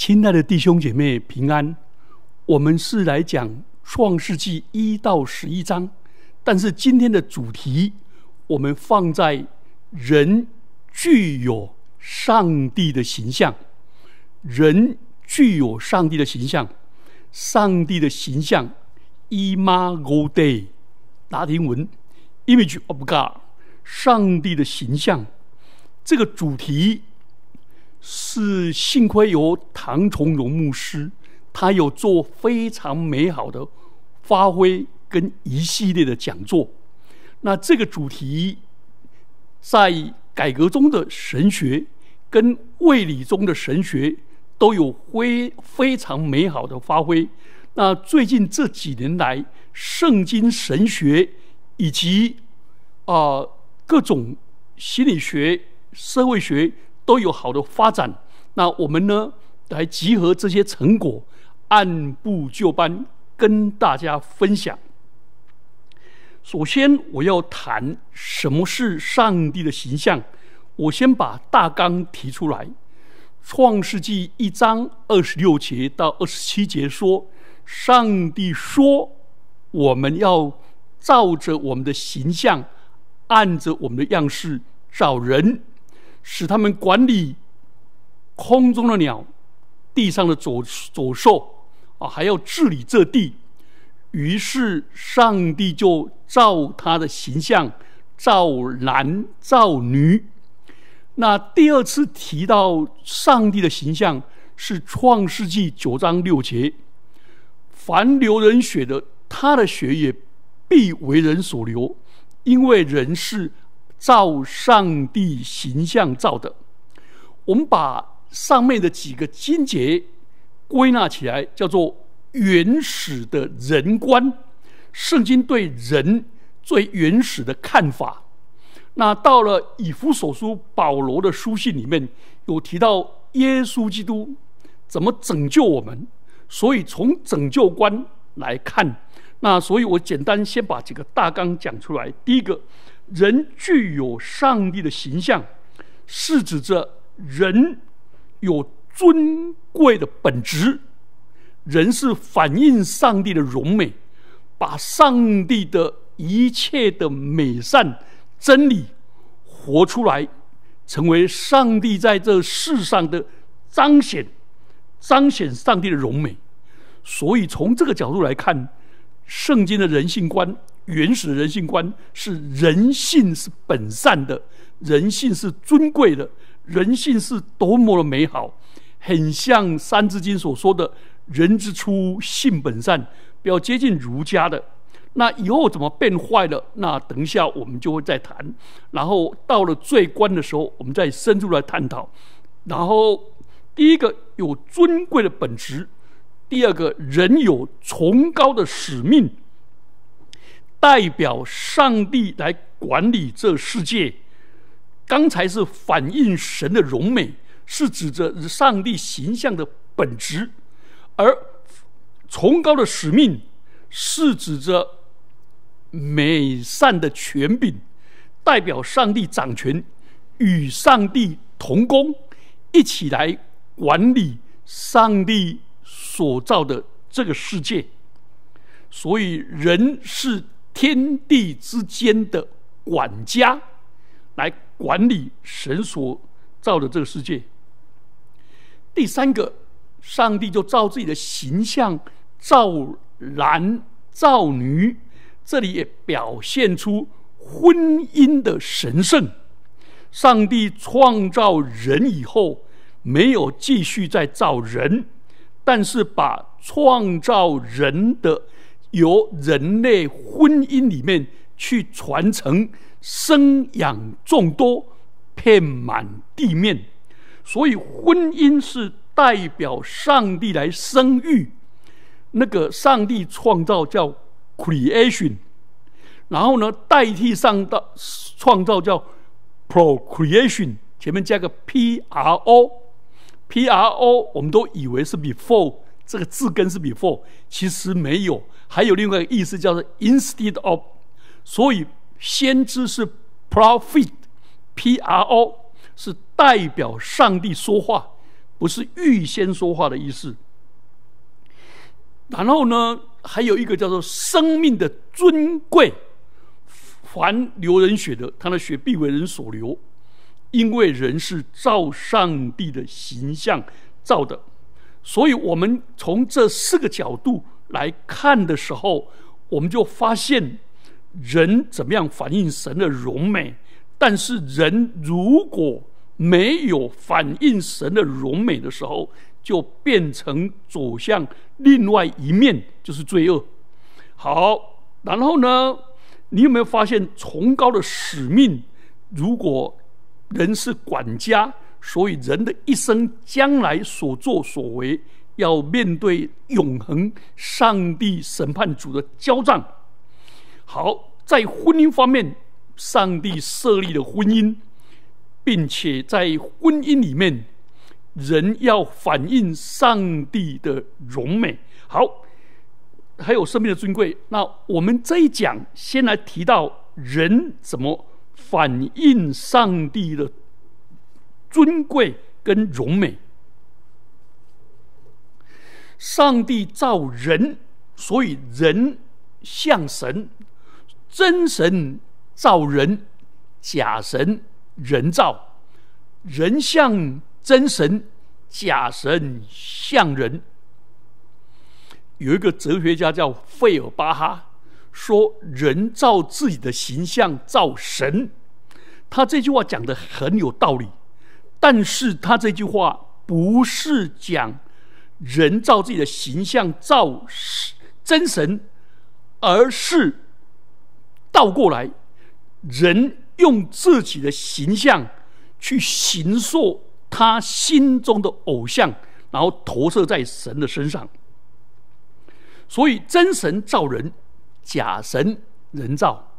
亲爱的弟兄姐妹平安，我们是来讲创世纪一到十一章，但是今天的主题我们放在人具有上帝的形象，人具有上帝的形象，上帝的形象，imago 拉丁文 image of God，上帝的形象，这个主题。是幸亏有唐崇荣牧师，他有做非常美好的发挥跟一系列的讲座。那这个主题在改革中的神学跟卫理中的神学都有非非常美好的发挥。那最近这几年来，圣经神学以及啊各种心理学、社会学。都有好的发展，那我们呢来集合这些成果，按部就班跟大家分享。首先，我要谈什么是上帝的形象。我先把大纲提出来，《创世纪》一章二十六节到二十七节说：“上帝说，我们要照着我们的形象，按着我们的样式找人。”使他们管理空中的鸟、地上的走走兽啊，还要治理这地。于是上帝就照他的形象造男造女。那第二次提到上帝的形象是创世纪九章六节：凡流人血的，他的血也必为人所流，因为人是。照上帝形象造的，我们把上面的几个经节归纳起来，叫做原始的人观。圣经对人最原始的看法。那到了以弗所书保罗的书信里面，有提到耶稣基督怎么拯救我们，所以从拯救观来看，那所以我简单先把几个大纲讲出来。第一个。人具有上帝的形象，是指着人有尊贵的本质。人是反映上帝的荣美，把上帝的一切的美善真理活出来，成为上帝在这世上的彰显，彰显上帝的荣美。所以从这个角度来看，圣经的人性观。原始的人性观是人性是本善的，人性是尊贵的，人性是多么的美好，很像《三字经》所说的“人之初，性本善”，比较接近儒家的。那以后怎么变坏了？那等一下我们就会再谈。然后到了最关的时候，我们再深入来探讨。然后第一个有尊贵的本质，第二个人有崇高的使命。代表上帝来管理这世界，刚才是反映神的荣美，是指着上帝形象的本质；而崇高的使命是指着美善的权柄，代表上帝掌权，与上帝同工，一起来管理上帝所造的这个世界。所以人是。天地之间的管家，来管理神所造的这个世界。第三个，上帝就照自己的形象造男造女，这里也表现出婚姻的神圣。上帝创造人以后，没有继续再造人，但是把创造人的。由人类婚姻里面去传承、生养众多、遍满地面，所以婚姻是代表上帝来生育。那个上帝创造叫 creation，然后呢代替上的创造叫 procreation，前面加个 P R O P R O，我们都以为是 before。这个字根是 before，其实没有，还有另外一个意思叫做 instead of，所以先知是 prophet，P R O 是代表上帝说话不是预先说话的意思。然后呢，还有一个叫做生命的尊贵，凡流人血的，他的血必为人所流，因为人是照上帝的形象造的。所以，我们从这四个角度来看的时候，我们就发现人怎么样反映神的荣美。但是，人如果没有反映神的荣美的时候，就变成走向另外一面，就是罪恶。好，然后呢，你有没有发现崇高的使命？如果人是管家。所以，人的一生将来所作所为，要面对永恒上帝审判主的交账。好，在婚姻方面，上帝设立了婚姻，并且在婚姻里面，人要反映上帝的荣美。好，还有生命的尊贵。那我们这一讲，先来提到人怎么反映上帝的。尊贵跟荣美，上帝造人，所以人像神；真神造人，假神人造，人像真神，假神像人。有一个哲学家叫费尔巴哈，说人造自己的形象造神，他这句话讲的很有道理。但是他这句话不是讲人造自己的形象造真神，而是倒过来，人用自己的形象去形塑他心中的偶像，然后投射在神的身上。所以真神造人，假神人造，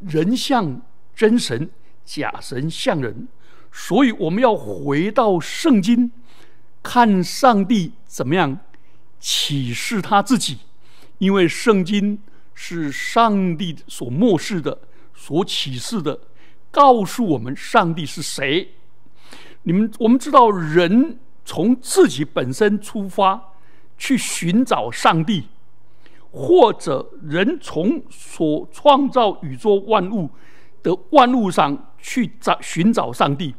人像真神，假神像人。所以我们要回到圣经，看上帝怎么样启示他自己，因为圣经是上帝所漠视的、所启示的，告诉我们上帝是谁。你们我们知道，人从自己本身出发去寻找上帝，或者人从所创造宇宙万物的万物上。去找寻找上帝，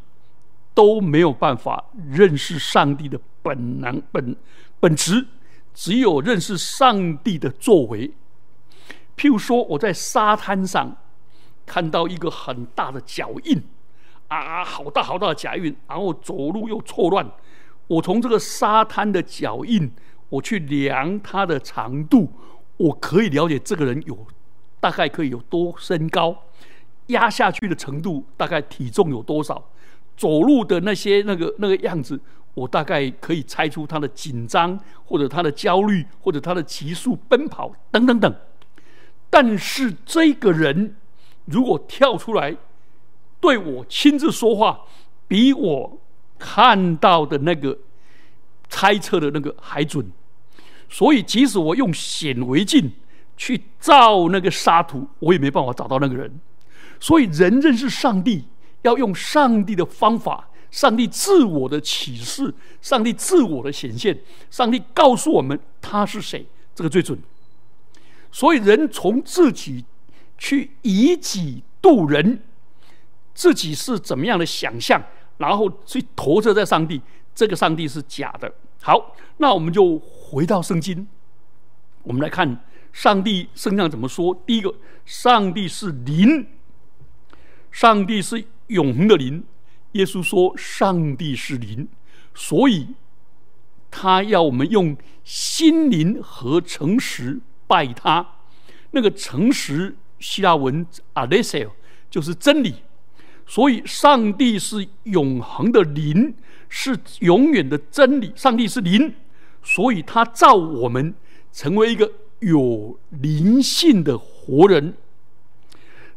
都没有办法认识上帝的本能本本质，只有认识上帝的作为。譬如说，我在沙滩上看到一个很大的脚印，啊，好大好大的脚印，然后走路又错乱。我从这个沙滩的脚印，我去量它的长度，我可以了解这个人有大概可以有多身高。压下去的程度，大概体重有多少？走路的那些那个那个样子，我大概可以猜出他的紧张，或者他的焦虑，或者他的急速奔跑等等等。但是这个人如果跳出来对我亲自说话，比我看到的那个猜测的那个还准。所以，即使我用显微镜去照那个沙土，我也没办法找到那个人。所以，人认识上帝要用上帝的方法，上帝自我的启示，上帝自我的显现，上帝告诉我们他是谁，这个最准。所以，人从自己去以己度人，自己是怎么样的想象，然后去投射在上帝，这个上帝是假的。好，那我们就回到圣经，我们来看上帝圣上怎么说。第一个，上帝是灵。上帝是永恒的灵，耶稣说上帝是灵，所以他要我们用心灵和诚实拜他。那个诚实希腊文 a l e s e 就是真理，所以上帝是永恒的灵，是永远的真理。上帝是灵，所以他造我们成为一个有灵性的活人。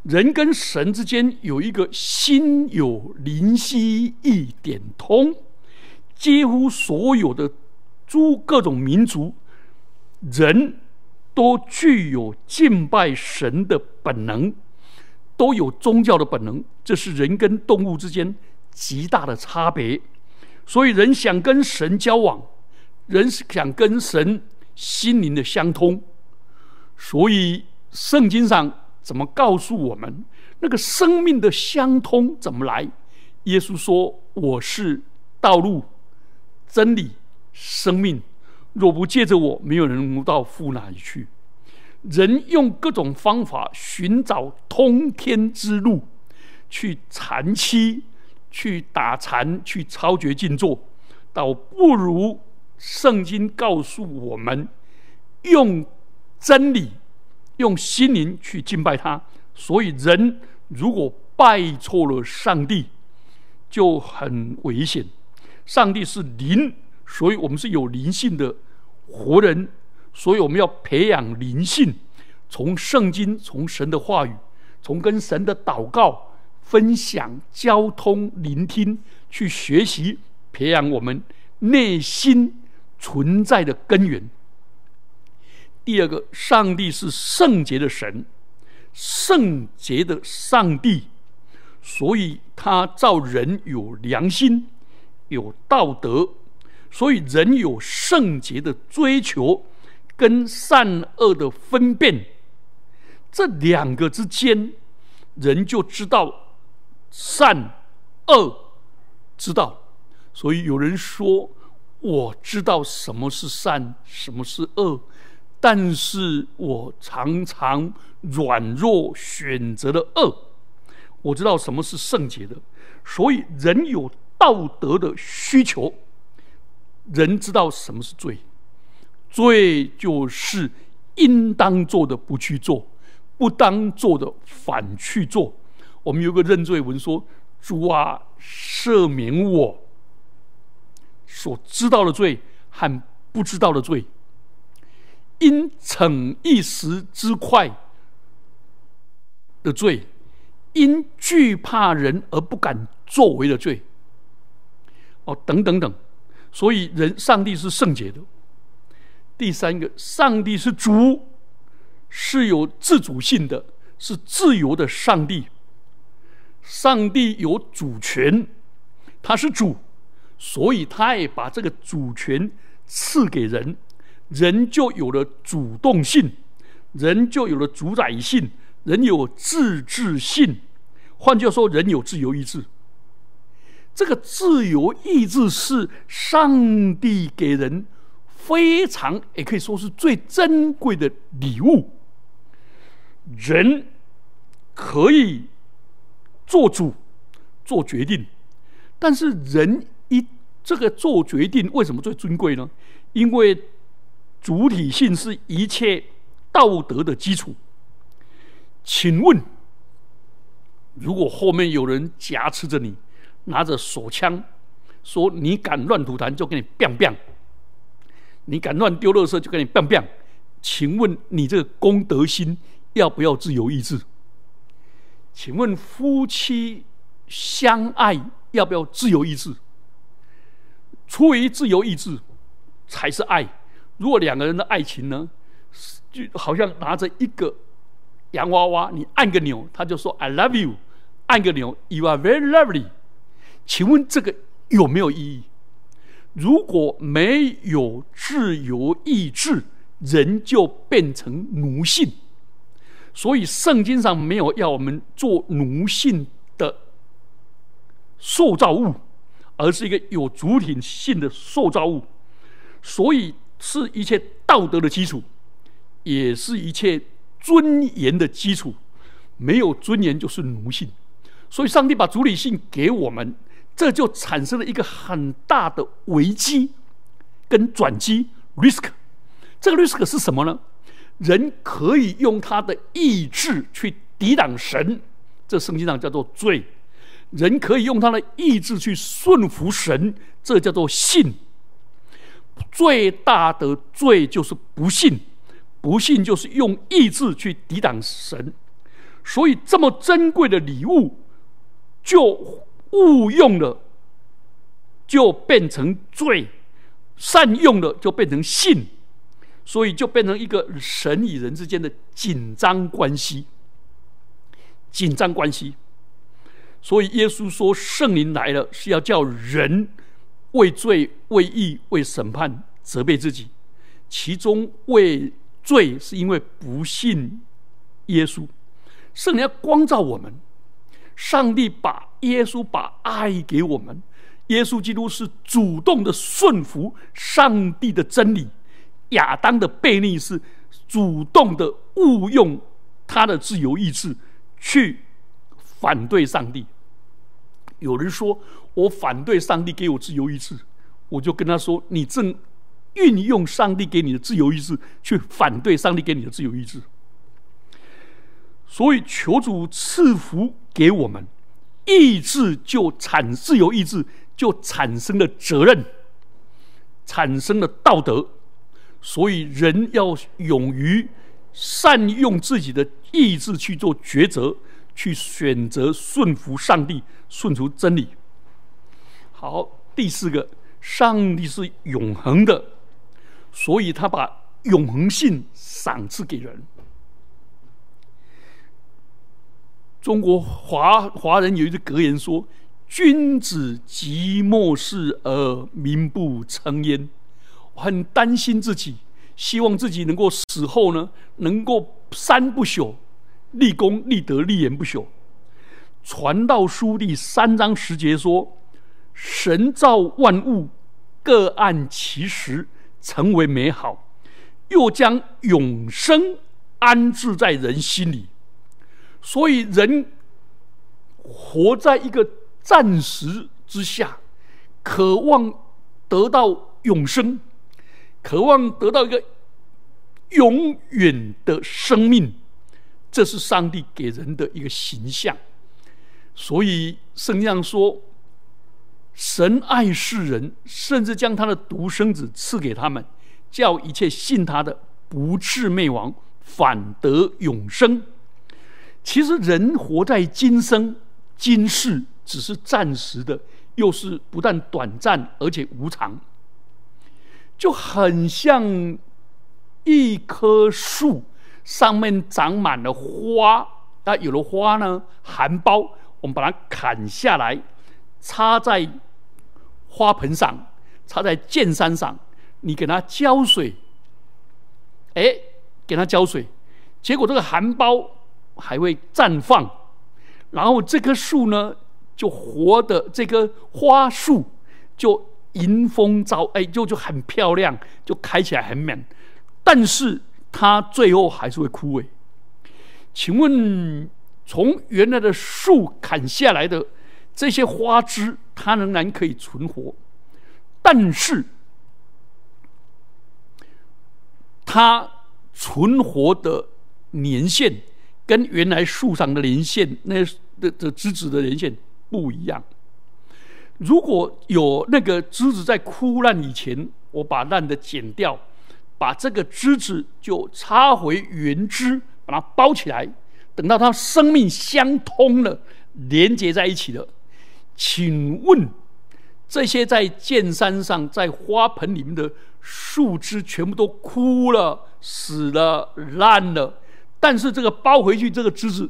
人跟神之间有一个心有灵犀一点通，几乎所有的诸各种民族人都具有敬拜神的本能，都有宗教的本能，这是人跟动物之间极大的差别。所以人想跟神交往，人想跟神心灵的相通，所以圣经上怎么告诉我们那个生命的相通怎么来？耶稣说：“我是道路、真理、生命，若不借着我，没有人能到父那里去。”人用各种方法寻找通天之路，去禅期、去打禅、去超绝静坐，倒不如圣经告诉我们，用真理、用心灵去敬拜他。所以，人如果拜错了上帝，就很危险。上帝是灵，所以我们是有灵性的活人。所以我们要培养灵性，从圣经、从神的话语、从跟神的祷告、分享、交通、聆听，去学习，培养我们内心存在的根源。第二个，上帝是圣洁的神，圣洁的上帝，所以他造人有良心、有道德，所以人有圣洁的追求。跟善恶的分辨，这两个之间，人就知道善恶知道。所以有人说，我知道什么是善，什么是恶，但是我常常软弱，选择了恶。我知道什么是圣洁的，所以人有道德的需求，人知道什么是罪。罪就是应当做的不去做，不当做的反去做。我们有个认罪文说：“主啊，赦免我所知道的罪和不知道的罪，因逞一时之快的罪，因惧怕人而不敢作为的罪。”哦，等等等。所以，人上帝是圣洁的。第三个，上帝是主，是有自主性的，是自由的上帝。上帝有主权，他是主，所以他也把这个主权赐给人，人就有了主动性，人就有了主宰性，人有自治性。换句话说，人有自由意志。这个自由意志是上帝给人。非常也可以说是最珍贵的礼物。人可以做主、做决定，但是人一这个做决定为什么最尊贵呢？因为主体性是一切道德的基础。请问，如果后面有人挟持着你，拿着手枪，说你敢乱吐痰，就给你 biang bang，。你敢乱丢垃圾，就给你 biang bang，。请问你这个公德心要不要自由意志？请问夫妻相爱要不要自由意志？出于自由意志才是爱。如果两个人的爱情呢，就好像拿着一个洋娃娃，你按个钮，他就说 “I love you”，按个钮，“You are very lovely”。请问这个有没有意义？如果没有自由意志，人就变成奴性。所以圣经上没有要我们做奴性的塑造物，而是一个有主体性的塑造物。所以是一切道德的基础，也是一切尊严的基础。没有尊严就是奴性。所以上帝把主理性给我们。这就产生了一个很大的危机跟转机，risk。这个 risk 是什么呢？人可以用他的意志去抵挡神，这圣经上叫做罪；人可以用他的意志去顺服神，这叫做信。最大的罪就是不信，不信就是用意志去抵挡神。所以这么珍贵的礼物，就。误用了，就变成罪；善用了，就变成信。所以就变成一个神与人之间的紧张关系。紧张关系。所以耶稣说：“圣灵来了，是要叫人为罪、为义、为审判责备自己，其中为罪是因为不信耶稣。圣灵要光照我们，上帝把耶稣把爱给我们，耶稣基督是主动的顺服上帝的真理，亚当的悖逆是主动的误用他的自由意志去反对上帝。有人说。我反对上帝给我自由意志，我就跟他说：“你正运用上帝给你的自由意志去反对上帝给你的自由意志。”所以求主赐福给我们，意志就产自由意志就产生了责任，产生了道德。所以人要勇于善用自己的意志去做抉择，去选择顺服上帝，顺服真理。好，第四个，上帝是永恒的，所以他把永恒性赏赐给人。中国华华人有一句格言说：“君子寂寞世而民不称焉。”很担心自己，希望自己能够死后呢，能够三不朽，立功、立德、立言不朽。传道书第三章十节说。神造万物，各按其时成为美好，又将永生安置在人心里。所以人活在一个暂时之下，渴望得到永生，渴望得到一个永远的生命。这是上帝给人的一个形象。所以圣经上说。神爱世人，甚至将他的独生子赐给他们，叫一切信他的不至灭亡，反得永生。其实人活在今生今世，只是暂时的，又是不但短暂而且无常，就很像一棵树上面长满了花，那有了花呢，含苞，我们把它砍下来。插在花盆上，插在剑山上，你给它浇水，哎，给它浇水，结果这个含苞还会绽放，然后这棵树呢，就活的这棵花树就迎风招，哎，就就很漂亮，就开起来很美，但是它最后还是会枯萎。请问，从原来的树砍下来的？这些花枝它仍然可以存活，但是它存活的年限跟原来树上的年限那的的枝子的年限不一样。如果有那个枝子在枯烂以前，我把烂的剪掉，把这个枝子就插回原枝，把它包起来，等到它生命相通了，连接在一起了。请问，这些在剑山上、在花盆里面的树枝，全部都枯了、死了、烂了，但是这个包回去这个枝子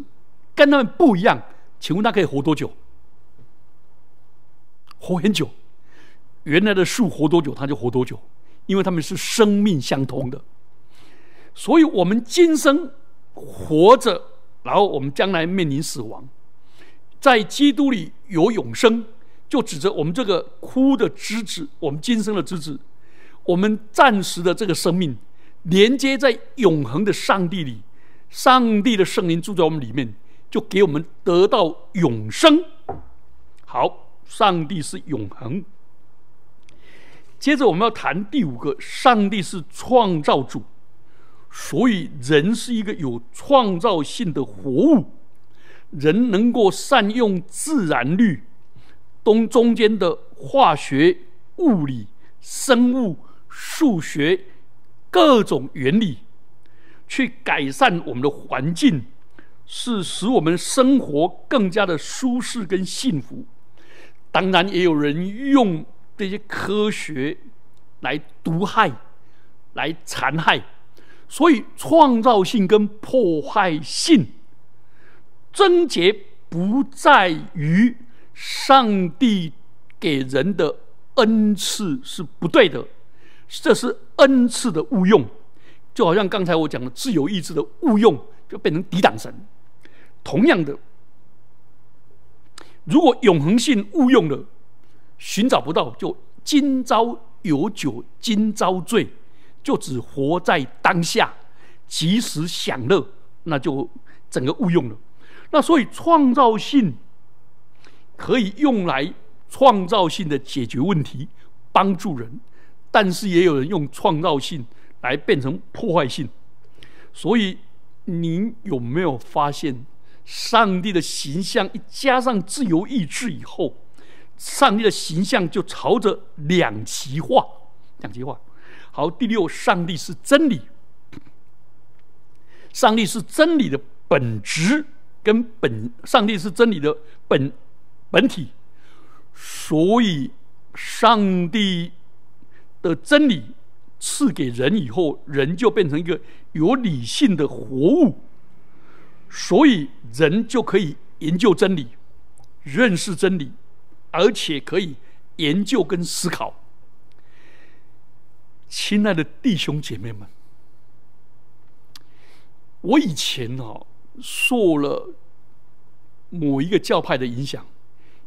跟它们不一样。请问它可以活多久？活很久。原来的树活多久，它就活多久，因为它们是生命相通的。所以，我们今生活着，然后我们将来面临死亡。在基督里有永生，就指着我们这个枯的枝子，我们今生的枝子，我们暂时的这个生命，连接在永恒的上帝里，上帝的圣灵住在我们里面，就给我们得到永生。好，上帝是永恒。接着我们要谈第五个，上帝是创造主，所以人是一个有创造性的活物。人能够善用自然律，东中间的化学、物理、生物、数学各种原理，去改善我们的环境，是使我们生活更加的舒适跟幸福。当然，也有人用这些科学来毒害、来残害，所以创造性跟破坏性。症结不在于上帝给人的恩赐是不对的，这是恩赐的误用，就好像刚才我讲的自由意志的误用，就变成抵挡神。同样的，如果永恒性误用了，寻找不到，就今朝有酒今朝醉，就只活在当下，及时享乐，那就整个误用了。那所以创造性可以用来创造性的解决问题，帮助人，但是也有人用创造性来变成破坏性。所以您有没有发现，上帝的形象一加上自由意志以后，上帝的形象就朝着两极化，两极化。好，第六，上帝是真理，上帝是真理的本质。跟本上帝是真理的本本体，所以上帝的真理赐给人以后，人就变成一个有理性的活物，所以人就可以研究真理、认识真理，而且可以研究跟思考。亲爱的弟兄姐妹们，我以前哦。受了某一个教派的影响，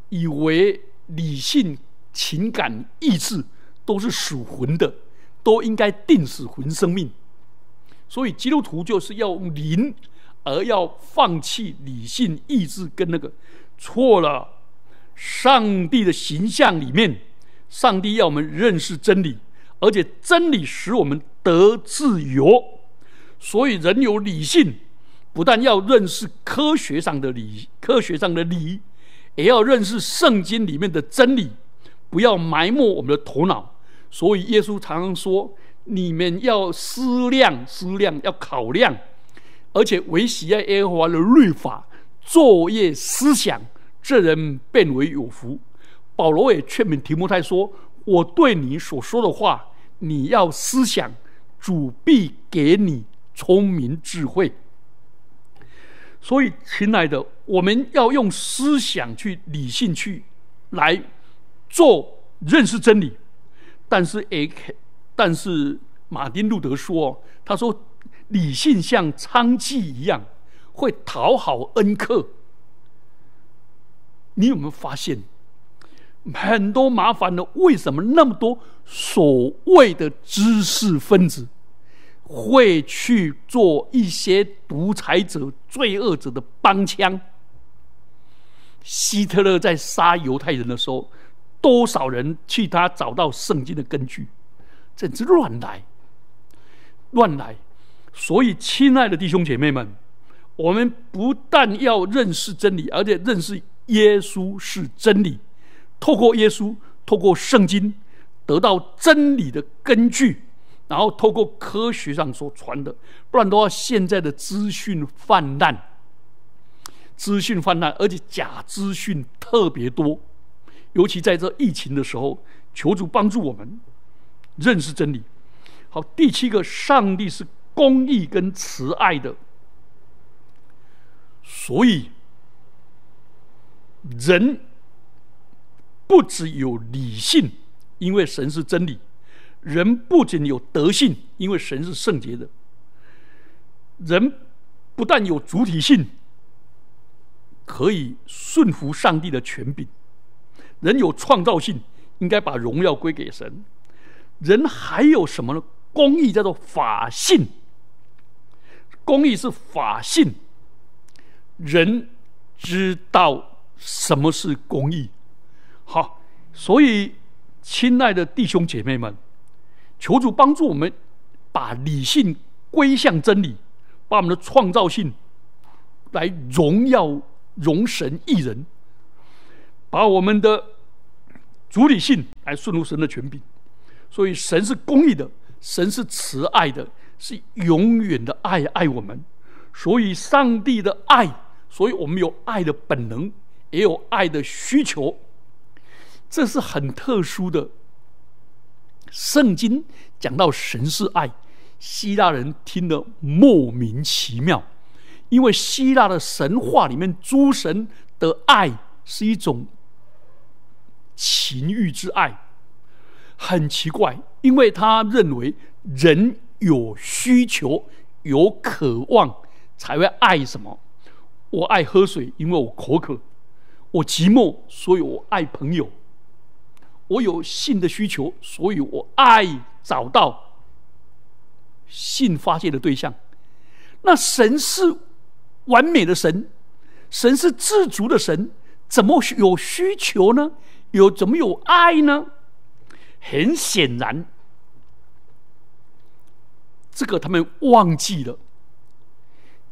以为理性、情感、意志都是属魂的，都应该定死魂生命。所以基督徒就是要用灵，而要放弃理性、意志跟那个错了。上帝的形象里面，上帝要我们认识真理，而且真理使我们得自由。所以人有理性。不但要认识科学上的理，科学上的理，也要认识圣经里面的真理，不要埋没我们的头脑。所以耶稣常常说：“你们要思量，思量，要考量，而且维喜爱耶和华的律法，昼夜思想，这人变为有福。”保罗也劝勉提摩太说：“我对你所说的话，你要思想，主必给你聪明智慧。”所以，亲爱的，我们要用思想去理性去来做认识真理。但是，A K，但是马丁路德说：“他说理性像娼妓一样，会讨好恩客。”你有没有发现很多麻烦的？为什么那么多所谓的知识分子？会去做一些独裁者、罪恶者的帮腔。希特勒在杀犹太人的时候，多少人替他找到圣经的根据？简直乱来，乱来！所以，亲爱的弟兄姐妹们，我们不但要认识真理，而且认识耶稣是真理。透过耶稣，透过圣经，得到真理的根据。然后透过科学上所传的，不然的话，现在的资讯泛滥，资讯泛滥，而且假资讯特别多，尤其在这疫情的时候，求主帮助我们认识真理。好，第七个，上帝是公义跟慈爱的，所以人不只有理性，因为神是真理。人不仅有德性，因为神是圣洁的；人不但有主体性，可以顺服上帝的权柄；人有创造性，应该把荣耀归给神；人还有什么呢？公义叫做法性，公义是法性。人知道什么是公义，好，所以亲爱的弟兄姐妹们。求主帮助我们，把理性归向真理，把我们的创造性来荣耀荣神一人，把我们的主理性来顺服神的权柄。所以神是公义的，神是慈爱的，是永远的爱爱我们。所以上帝的爱，所以我们有爱的本能，也有爱的需求，这是很特殊的。圣经讲到神是爱，希腊人听得莫名其妙，因为希腊的神话里面诸神的爱是一种情欲之爱，很奇怪，因为他认为人有需求、有渴望，才会爱什么？我爱喝水，因为我口渴；我寂寞，所以我爱朋友；我有性的需求，所以我爱找到性发泄的对象。那神是完美的神，神是自足的神，怎么有需求呢？有怎么有爱呢？很显然，这个他们忘记了。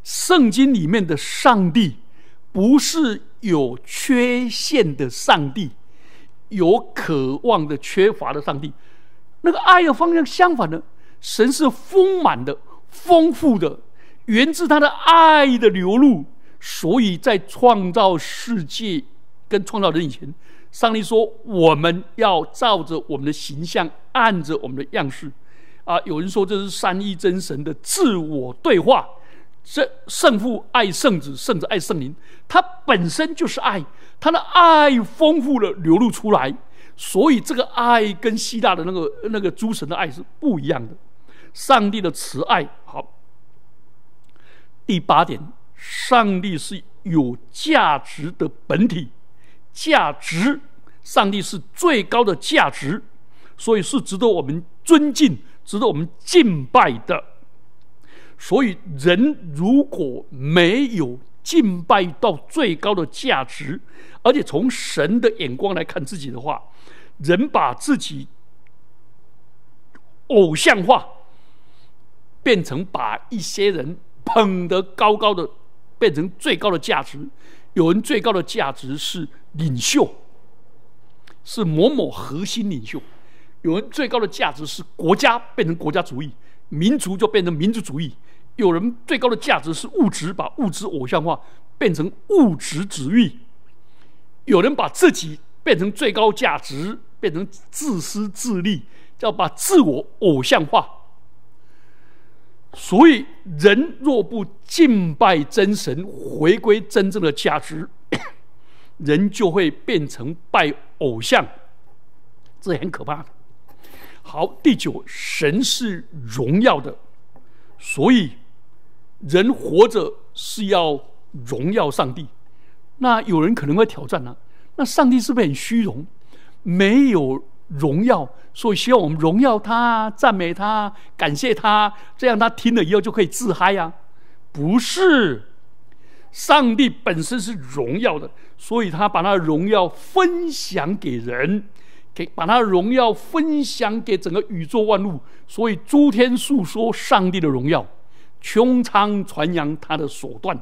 圣经里面的上帝不是有缺陷的上帝，有渴望的、缺乏的上帝。那个爱的方向相反的，神是丰满的、丰富的，源自他的爱的流露。所以在创造世界跟创造人以前。上帝说：“我们要照着我们的形象，按着我们的样式。”啊，有人说这是三一真神的自我对话。这圣父爱圣子，圣子爱圣灵，他本身就是爱，他的爱丰富了流露出来。所以这个爱跟希腊的那个那个诸神的爱是不一样的。上帝的慈爱，好。第八点，上帝是有价值的本体。价值，上帝是最高的价值，所以是值得我们尊敬、值得我们敬拜的。所以，人如果没有敬拜到最高的价值，而且从神的眼光来看自己的话，人把自己偶像化，变成把一些人捧得高高的，变成最高的价值。有人最高的价值是。领袖是某某核心领袖，有人最高的价值是国家变成国家主义，民族就变成民族主义；有人最高的价值是物质，把物质偶像化变成物质主义；有人把自己变成最高价值，变成自私自利，叫把自我偶像化。所以，人若不敬拜真神，回归真正的价值。人就会变成拜偶像，这很可怕的。好，第九，神是荣耀的，所以人活着是要荣耀上帝。那有人可能会挑战呢？那上帝是不是很虚荣，没有荣耀，所以希望我们荣耀他、赞美他、感谢他，这样他听了以后就可以自嗨呀？不是。上帝本身是荣耀的，所以他把他的荣耀分享给人，给把他的荣耀分享给整个宇宙万物。所以诸天述说上帝的荣耀，穹苍传扬他的手段。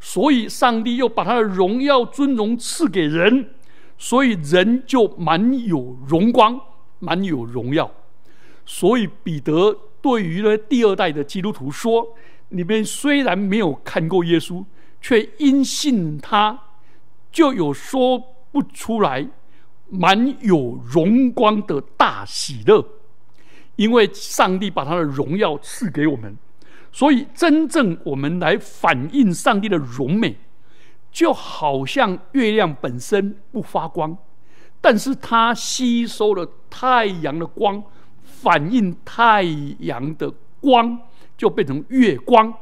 所以上帝又把他的荣耀尊荣赐给人，所以人就满有荣光，满有荣耀。所以彼得对于呢第二代的基督徒说：“你们虽然没有看过耶稣。”却因信他，就有说不出来满有荣光的大喜乐，因为上帝把他的荣耀赐给我们，所以真正我们来反映上帝的荣美，就好像月亮本身不发光，但是它吸收了太阳的光，反映太阳的光，就变成月光。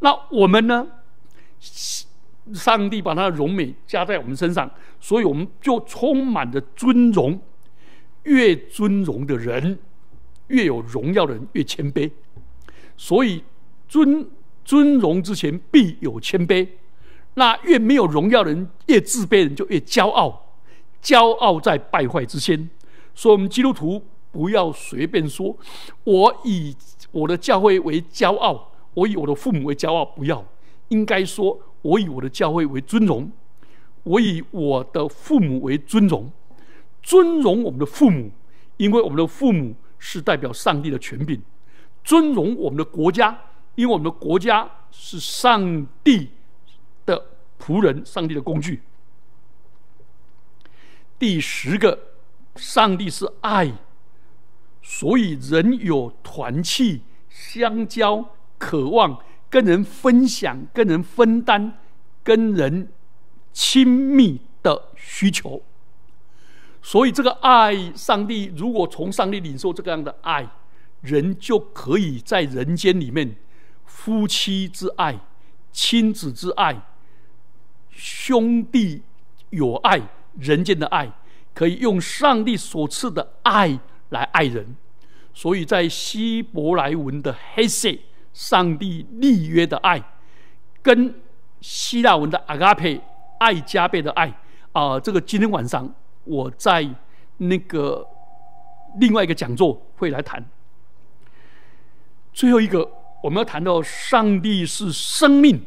那我们呢？上帝把他的荣美加在我们身上，所以我们就充满着尊荣。越尊荣的人，越有荣耀的人越谦卑。所以尊尊荣之前必有谦卑。那越没有荣耀的人，越自卑人就越骄傲。骄傲在败坏之先。所以，我们基督徒不要随便说：“我以我的教会为骄傲，我以我的父母为骄傲。”不要。应该说，我以我的教会为尊荣，我以我的父母为尊荣，尊荣我们的父母，因为我们的父母是代表上帝的权柄；尊荣我们的国家，因为我们的国家是上帝的仆人，上帝的工具。第十个，上帝是爱，所以人有团契、相交、渴望。跟人分享、跟人分担、跟人亲密的需求，所以这个爱，上帝如果从上帝领受这个样的爱，人就可以在人间里面，夫妻之爱、亲子之爱、兄弟友爱、人间的爱，可以用上帝所赐的爱来爱人。所以在希伯来文的 h e s e 上帝立约的爱，跟希腊文的 “agape”，爱加倍的爱啊，这个今天晚上我在那个另外一个讲座会来谈。最后一个，我们要谈到上帝是生命，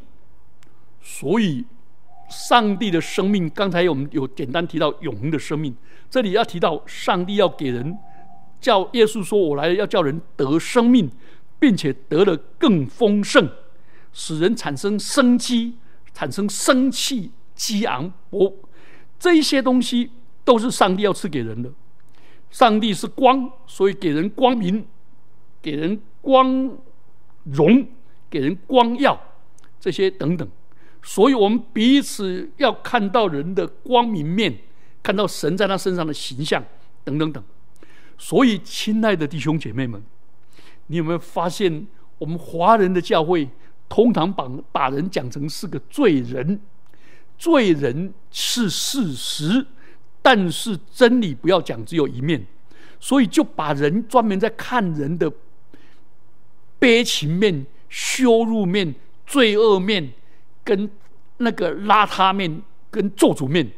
所以上帝的生命，刚才我们有简单提到永恒的生命，这里要提到上帝要给人。叫耶稣说：“我来要叫人得生命，并且得了更丰盛，使人产生生机，产生生气、激昂。我这一些东西都是上帝要赐给人的。上帝是光，所以给人光明，给人光荣，给人光耀，这些等等。所以我们彼此要看到人的光明面，看到神在他身上的形象，等等等。”所以，亲爱的弟兄姐妹们，你有没有发现，我们华人的教会通常把把人讲成是个罪人？罪人是事实，但是真理不要讲只有一面，所以就把人专门在看人的悲情面、羞辱面、罪恶面，跟那个邋遢面、跟做主面，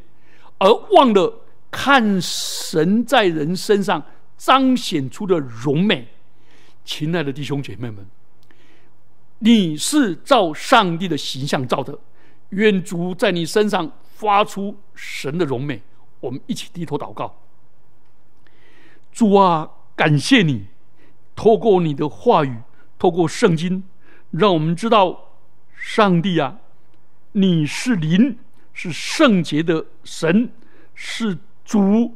而忘了看神在人身上。彰显出的荣美，亲爱的弟兄姐妹们，你是照上帝的形象造的，愿主在你身上发出神的荣美。我们一起低头祷告，主啊，感谢你，透过你的话语，透过圣经，让我们知道，上帝啊，你是灵，是圣洁的神，是主。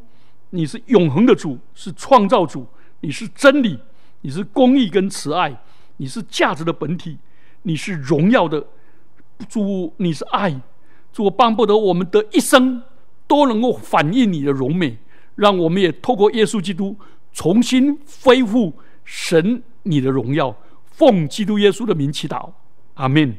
你是永恒的主，是创造主，你是真理，你是公义跟慈爱，你是价值的本体，你是荣耀的主，你是爱，主我帮不得我们的一生都能够反映你的荣美，让我们也透过耶稣基督重新恢复神你的荣耀，奉基督耶稣的名祈祷，阿门。